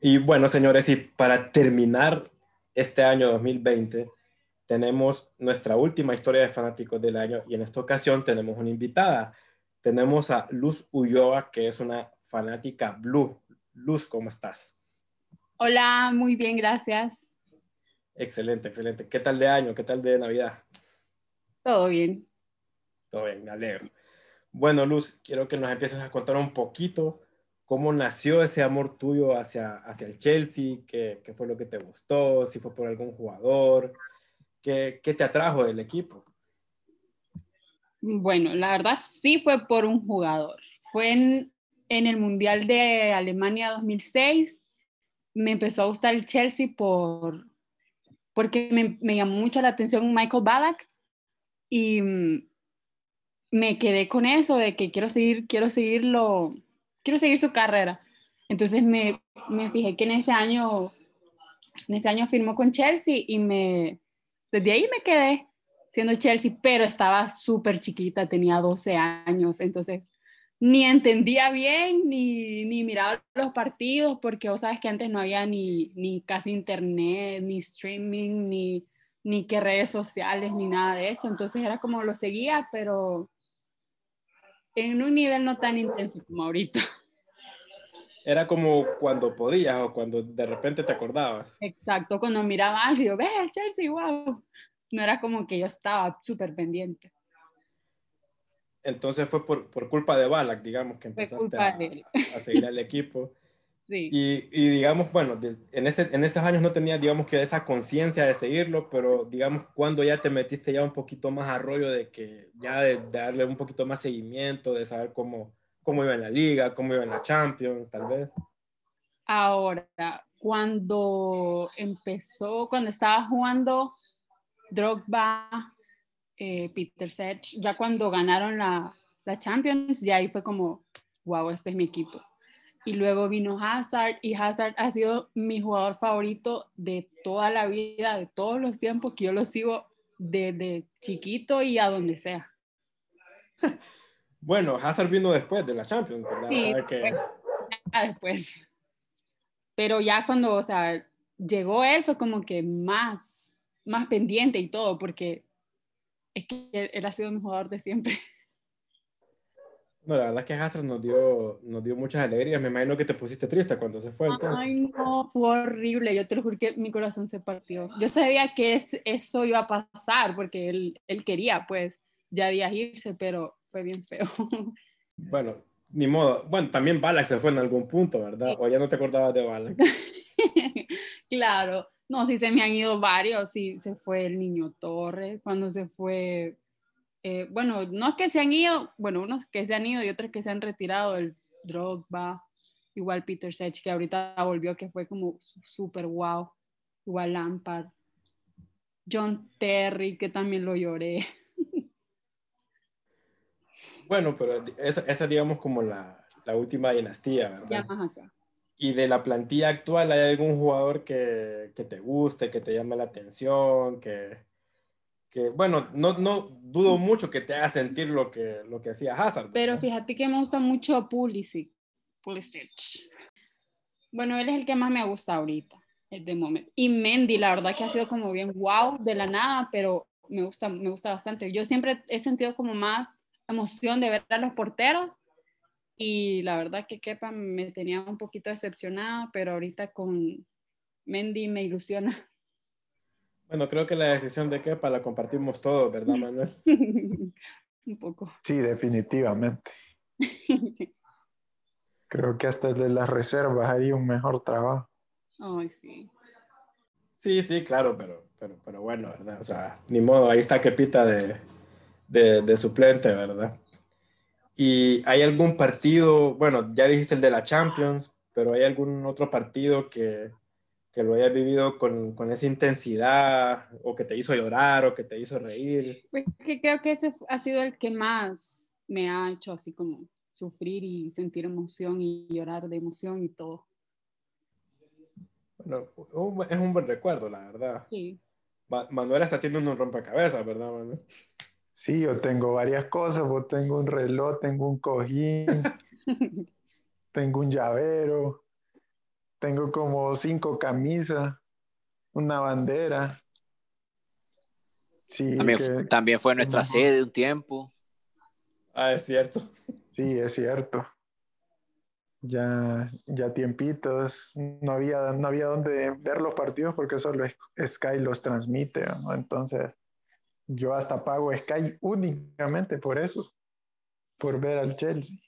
Y bueno, señores, y para terminar este año 2020, tenemos nuestra última historia de fanáticos del año y en esta ocasión tenemos una invitada. Tenemos a Luz Ulloa, que es una fanática blue. Luz, ¿cómo estás? Hola, muy bien, gracias. Excelente, excelente. ¿Qué tal de año? ¿Qué tal de Navidad? Todo bien. Todo bien, me alegro. Bueno, Luz, quiero que nos empieces a contar un poquito cómo nació ese amor tuyo hacia, hacia el Chelsea, qué, qué fue lo que te gustó, si fue por algún jugador, qué, qué te atrajo del equipo. Bueno, la verdad sí fue por un jugador. Fue en, en el Mundial de Alemania 2006. Me empezó a gustar el Chelsea por, porque me, me llamó mucho la atención Michael Ballack y mm, me quedé con eso de que quiero seguir, quiero seguirlo, quiero seguir su carrera. Entonces me, me fijé que en ese año, en ese año firmó con Chelsea y me, desde ahí me quedé siendo Chelsea, pero estaba súper chiquita, tenía 12 años, entonces ni entendía bien ni, ni miraba los partidos porque vos sabes que antes no había ni, ni casi internet, ni streaming, ni, ni que redes sociales, ni nada de eso. Entonces era como lo seguía, pero en un nivel no tan intenso como ahorita. Era como cuando podías o cuando de repente te acordabas. Exacto, cuando miraba algo, yo, ve, el Chelsea, wow. No era como que yo estaba súper pendiente. Entonces fue por, por culpa de Balak, digamos, que empezaste a, a, seguir al equipo. Sí. Y, y, digamos, bueno, de, en, ese, en esos años no tenía, digamos, que esa conciencia de seguirlo, pero digamos, cuando ya te metiste ya un poquito más a rollo de que ya de, de, darle un poquito más seguimiento, de saber cómo, cómo iba en la liga, cómo iba en la Champions, tal vez. Ahora, cuando empezó, cuando estaba jugando Drogba, eh, Peter Sech, ya cuando ganaron la, la Champions, ya ahí fue como, wow, este es mi equipo y luego vino Hazard y Hazard ha sido mi jugador favorito de toda la vida, de todos los tiempos que yo lo sigo desde chiquito y a donde sea. Bueno, Hazard vino después de la Champions, ¿verdad? Sí, que... después. Pero ya cuando, o sea, llegó él fue como que más, más pendiente y todo, porque es que él, él ha sido mi jugador de siempre. No, la verdad es que Hazard nos dio, nos dio muchas alegrías. Me imagino que te pusiste triste cuando se fue. Entonces. Ay, no, fue horrible. Yo te lo juro que mi corazón se partió. Yo sabía que es, eso iba a pasar porque él, él quería, pues, ya días irse, pero fue bien feo. Bueno, ni modo. Bueno, también Balak se fue en algún punto, ¿verdad? O ya no te acordabas de Balak. claro. No, sí se me han ido varios. Sí, se fue el niño Torres, cuando se fue eh, bueno, no es que se han ido, bueno, unos que se han ido y otros que se han retirado, el Drogba, igual Peter Sech, que ahorita volvió, que fue como súper wow, igual Lampard, John Terry, que también lo lloré. Bueno, pero esa, esa digamos como la, la, última dinastía, ¿verdad? Ya más acá. Y de la plantilla actual, ¿hay algún jugador que, que te guste, que te llame la atención, que, que bueno, no, no dudo mucho que te haga sentir lo que, lo que hacía Hazard. Pero fíjate que me gusta mucho Pulisic. Pulisic. Bueno, él es el que más me gusta ahorita, de momento. Y Mendy, la verdad que ha sido como bien wow de la nada, pero me gusta, me gusta bastante. Yo siempre he sentido como más emoción de ver a los porteros y la verdad que Kepa me tenía un poquito decepcionada, pero ahorita con Mendy me ilusiona. Bueno, creo que la decisión de Kepa la compartimos todos, ¿verdad, Manuel? Un poco. Sí, definitivamente. Creo que hasta el de las reservas hay un mejor trabajo. Ay, sí. Sí, sí, claro, pero, pero, pero bueno, ¿verdad? O sea, ni modo, ahí está Kepita de, de, de suplente, ¿verdad? ¿Y hay algún partido, bueno, ya dijiste el de la Champions, pero hay algún otro partido que, que lo hayas vivido con, con, esa intensidad o que te hizo llorar o que te hizo reír? Pues que creo que ese ha sido el que más me ha hecho así como sufrir y sentir emoción y llorar de emoción y todo. Bueno, es un buen recuerdo, la verdad. Sí. Manuel está teniendo un rompecabezas, ¿verdad, Manuel? Sí, yo tengo varias cosas. Yo tengo un reloj, tengo un cojín, tengo un llavero, tengo como cinco camisas, una bandera. Sí, también, que, también fue nuestra sede un tiempo. Ah, es cierto. Sí, es cierto. Ya, ya tiempitos, no había, no había donde ver los partidos porque solo Sky los transmite, ¿no? Entonces, yo hasta pago Sky únicamente por eso, por ver al Chelsea.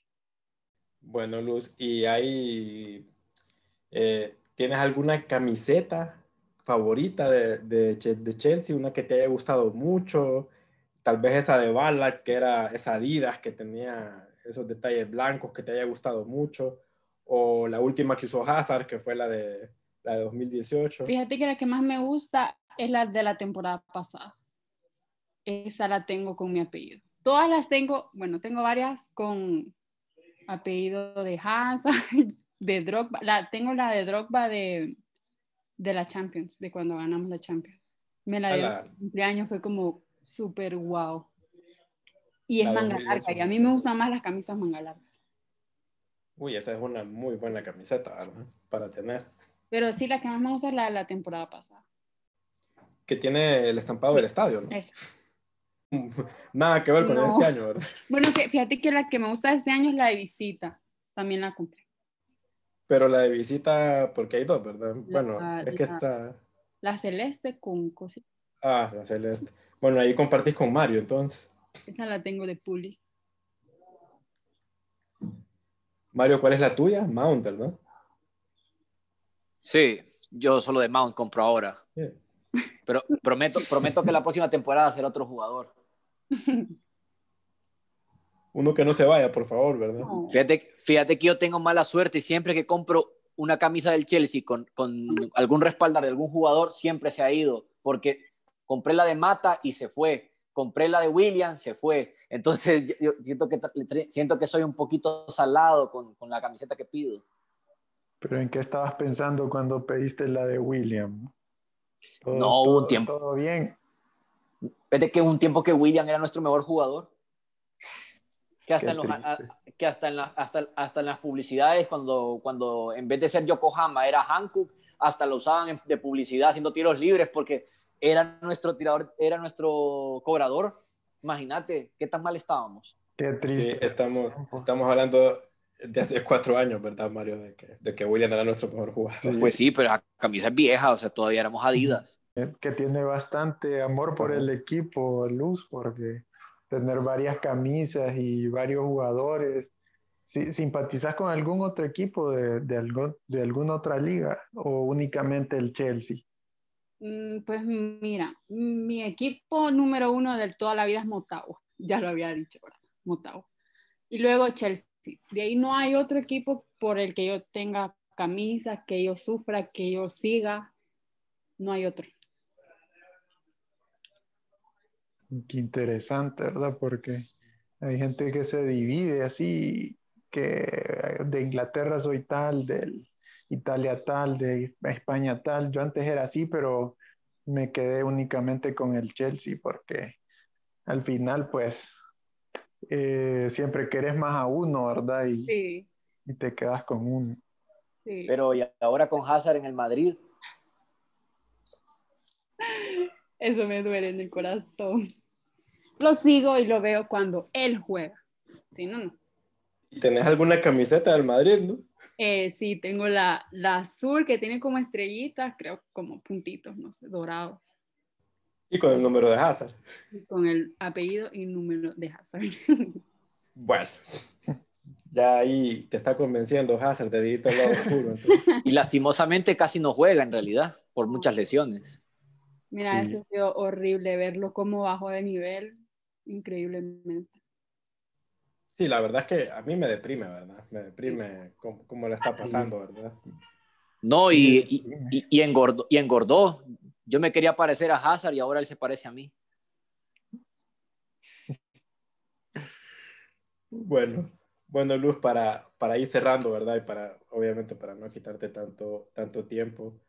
Bueno, Luz, ¿y hay, eh, tienes alguna camiseta favorita de, de, de, Chelsea, una que te haya gustado mucho? Tal vez esa de Ballard, que era esa Adidas que tenía esos detalles blancos que te haya gustado mucho, o la última que usó Hazard, que fue la de, la de 2018. Fíjate que la que más me gusta es la de la temporada pasada esa la tengo con mi apellido. Todas las tengo, bueno, tengo varias con apellido de Hazard, de Drogba. La, tengo la de Drogba de, de la Champions, de cuando ganamos la Champions. Me la dio cumpleaños, fue como súper wow. Y es manga larga, y a mí me gustan más las camisas manga largas. Uy, esa es una muy buena camiseta, ¿verdad? Para tener. Pero sí, la que más me gusta es la de la temporada pasada. Que tiene el estampado del estadio, ¿no? Nada que ver con este año, ¿verdad? Bueno, que, fíjate que la que me gusta de este año es la de visita. También la compré. Pero la de visita, porque hay dos, ¿verdad? bueno, es que está. La celeste con cositas. Ah, la celeste. Bueno, ahí compartís con Mario, entonces. Esa la tengo de Puli. Mario, ¿cuál es la tuya? Mount, ¿verdad? Sí, yo solo de Mount compro ahora. Pero prometo, prometo que la próxima temporada será otro jugador. Uno que no se vaya, por favor, ¿verdad? Fíjate, fíjate que yo tengo mala suerte y siempre que compro una camisa del Chelsea con, con algún respaldar de algún jugador, siempre se ha ido, porque compré la de Mata y se fue, compré la de William, se fue. Entonces yo, siento, que, siento que soy un poquito salado con, con, la camiseta que pido. ¿Pero en qué estabas pensando cuando pediste la de William? no, hubo un tiempo. Todo bien. Es que un tiempo que William era nuestro mejor jugador. Que hasta, en, los, que hasta, en, hasta, hasta en las publicidades, cuando, cuando en vez de ser Yokohama era Hankook, hasta lo usaban de publicidad haciendo tiros libres porque era nuestro tirador, era nuestro cobrador. Imagínate qué tan mal estábamos. Qué triste. Sí, estamos, estamos hablando de hace cuatro años, ¿verdad, Mario? De que, de que William era nuestro mejor jugador. Pues sí, pero la camisa es vieja, o sea, todavía éramos Adidas. Que tiene bastante amor por el equipo, Luz, porque tener varias camisas y varios jugadores. ¿Simpatizas con algún otro equipo de, de, algún, de alguna otra liga o únicamente el Chelsea? Mm, pues mira, mi equipo número uno de toda la vida es Motagua, ya lo había dicho, ¿verdad? Motagua. Y luego Chelsea de ahí no hay otro equipo por el que yo tenga camisa, que yo sufra, que yo siga. No hay otro. Qué interesante, ¿verdad? Porque hay gente que se divide así, que de Inglaterra soy tal, de Italia tal, de España tal. Yo antes era así, pero me quedé únicamente con el Chelsea porque al final, pues, eh, siempre querés más a uno, ¿verdad? Y, y te quedas con uno. Sí. Pero y ahora con Hazard en el Madrid. Eso me duele en el corazón. Lo sigo y lo veo cuando él juega. Si no, no. ¿Tenés alguna camiseta del Madrid, no? Eh, sí, tengo la, la azul que tiene como estrellitas, creo como puntitos, no sé, dorados. Y con el número de Hazard. Con el apellido y número de Hazard. Bueno, Ya ahí te está convenciendo Hazard de dirte al lado oscuro. Y lastimosamente casi no juega en realidad, por muchas lesiones. Mira, sí. ha sido horrible verlo como bajó de nivel, increíblemente. Sí, la verdad es que a mí me deprime, ¿verdad? Me deprime cómo, cómo le está pasando, ¿verdad? No, y, y, y, engordó, y engordó. Yo me quería parecer a Hazard y ahora él se parece a mí. Bueno, bueno, Luz, para, para ir cerrando, ¿verdad? Y para, obviamente, para no quitarte tanto, tanto tiempo.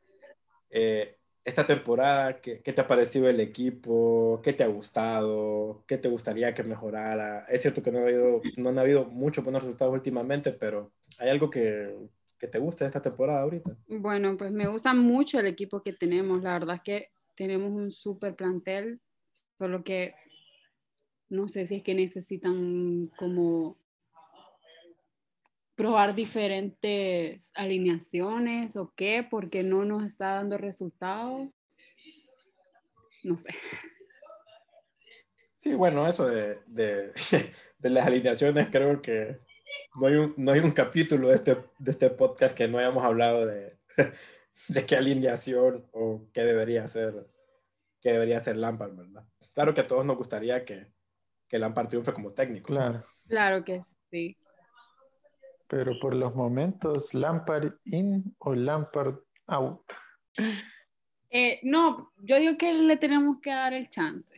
Eh, esta temporada, ¿qué, ¿qué, te ha parecido el equipo? ¿Qué te ha gustado? ¿Qué te gustaría que mejorara? Es cierto que no, ha habido, no han habido muchos buenos resultados últimamente, pero ¿hay algo que, que te guste de esta temporada ahorita? Bueno, pues me gusta mucho el equipo que tenemos. La verdad es que tenemos un súper plantel, solo que no sé si es que necesitan como probar diferentes alineaciones o qué, porque no nos está dando resultados. No sé. Sí, bueno, eso de, de, de las alineaciones creo que no hay un, no hay un capítulo de este, de este podcast que no hayamos hablado de, de qué alineación o qué debería ser, qué debería ser Lampard, ¿verdad? Claro que a todos nos gustaría que, que Lampard triunfe como técnico. Claro. Claro que sí. Pero por los momentos, Lampard in o Lampard out. Eh, no, yo digo que le tenemos que dar el chance.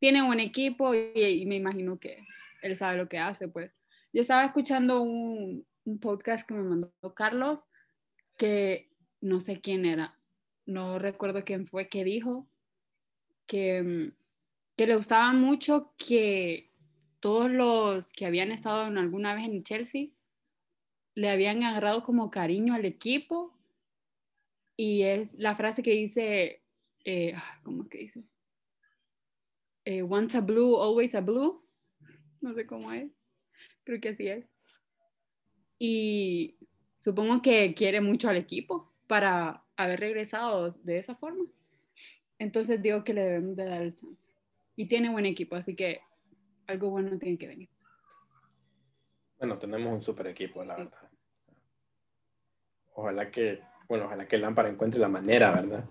Tiene un equipo y, y, me imagino que él sabe lo que hace, pues. Yo estaba escuchando un, un podcast que me mandó Carlos, que no sé quién era, no recuerdo quién fue, que dijo que mm, que le gustaba mucho que todos los que habían estado en alguna vez en Chelsea le habían agarrado como cariño al equipo y es la frase que dice, eh, ¿cómo es que dice? Eh, once a blue, always a blue. No sé cómo es. Creo que así es. Y supongo que quiere mucho al equipo para haber regresado de esa forma. Entonces digo que le debemos de dar el chance y tiene buen equipo, así que algo bueno tiene que venir. Bueno, tenemos un super equipo, la sí. verdad. Ojalá que, bueno, ojalá que encuentre la manera, ¿verdad?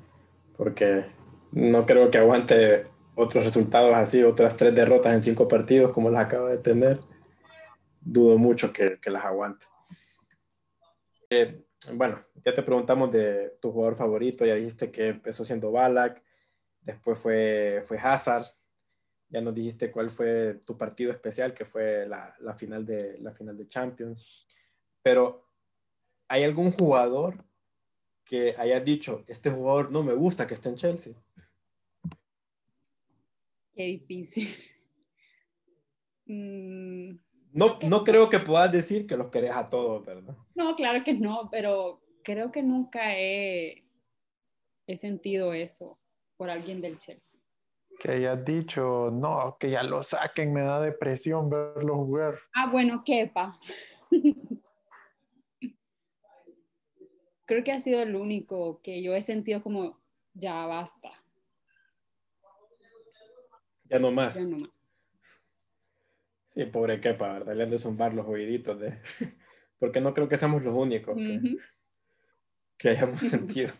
Porque no creo que aguante otros resultados así, otras tres derrotas en cinco partidos como las acaba de tener. Dudo mucho que, que las aguante. Eh, bueno, ya te preguntamos de tu jugador favorito, ya dijiste que empezó siendo Balak, después fue, fue Hazard, ya nos dijiste cuál fue tu partido especial, que fue la, la, final, de, la final de Champions. Pero, ¿hay algún jugador que hayas dicho, este jugador no me gusta que esté en Chelsea? Qué difícil. Mm. No, no creo que puedas decir que los querés a todos, ¿verdad? No, claro que no, pero creo que nunca he, he sentido eso por alguien del Chelsea que hayas dicho, no, que ya lo saquen, me da depresión verlo jugar. Ah, bueno, quepa. Creo que ha sido el único que yo he sentido como, ya basta. Ya no más. Ya no más. Sí, pobre Kepa, ¿verdad? Le han de zumbar los oíditos de... Porque no creo que seamos los únicos que, uh -huh. que hayamos sentido,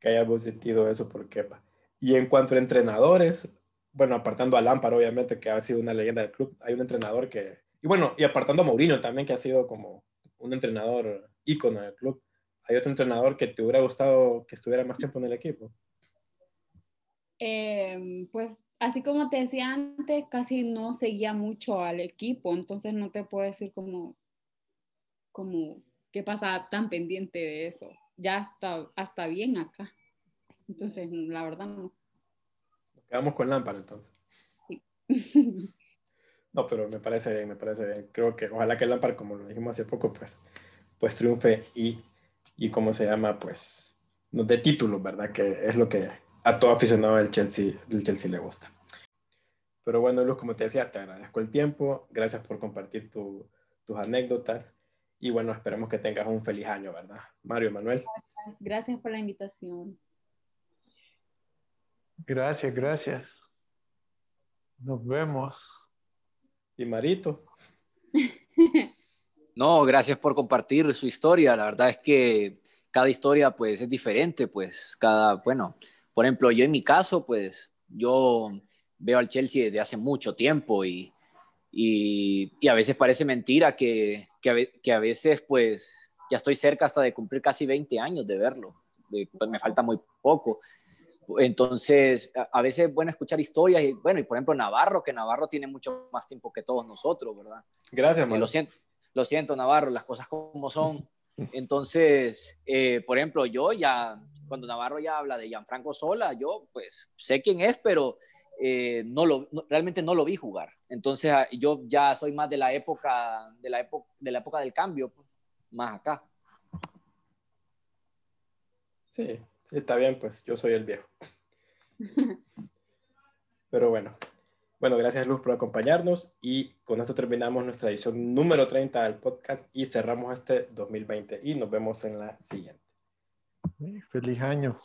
que hayamos sentido eso por Kepa. Y en cuanto a entrenadores, bueno, apartando a Lampard, obviamente, que ha sido una leyenda del club, hay un entrenador que, y bueno, y apartando a Mourinho también, que ha sido como un entrenador ícono del club, ¿hay otro entrenador que te hubiera gustado que estuviera más tiempo en el equipo? Eh, pues así como te decía antes, casi no seguía mucho al equipo, entonces no te puedo decir como, como qué pasa tan pendiente de eso. Ya está hasta bien acá. Entonces, la verdad no. Nos quedamos con Lampard entonces. Sí. no, pero me parece bien, me parece bien. Creo que ojalá que Lampard, como lo dijimos hace poco, pues, pues triunfe y, y cómo se llama, pues, nos dé títulos, ¿verdad? Que es lo que a todo aficionado del Chelsea, del Chelsea le gusta. Pero bueno, Luz, como te decía, te agradezco el tiempo. Gracias por compartir tu, tus anécdotas. Y bueno, esperemos que tengas un feliz año, ¿verdad? Mario Manuel. Gracias, gracias por la invitación. Gracias, gracias. Nos vemos. Y Marito. No, gracias por compartir su historia. La verdad es que cada historia pues es diferente, pues cada, bueno, por ejemplo, yo en mi caso pues yo veo al Chelsea desde hace mucho tiempo y, y, a veces parece mentira que, que, a, veces pues ya estoy cerca hasta de cumplir casi 20 años de verlo, pues me falta muy poco. Entonces, a, veces es bueno escuchar historias y bueno, y por ejemplo Navarro, que Navarro tiene mucho más tiempo que todos nosotros, ¿verdad? Gracias, Lo siento, lo siento, Navarro, las cosas como son. Entonces, eh, por ejemplo, yo ya, cuando Navarro ya habla de Gianfranco Sola, yo pues sé quién es, pero eh, no lo, realmente no lo vi jugar. Entonces, ah, yo ya soy más de la época, de la época, de la época del cambio, pues, más acá. Sí, sí, está bien, pues yo soy el viejo. Pero bueno, bueno, gracias Luz por acompañarnos y con esto terminamos nuestra edición número 30 del podcast y cerramos este 2020 y nos vemos en la siguiente. Feliz año.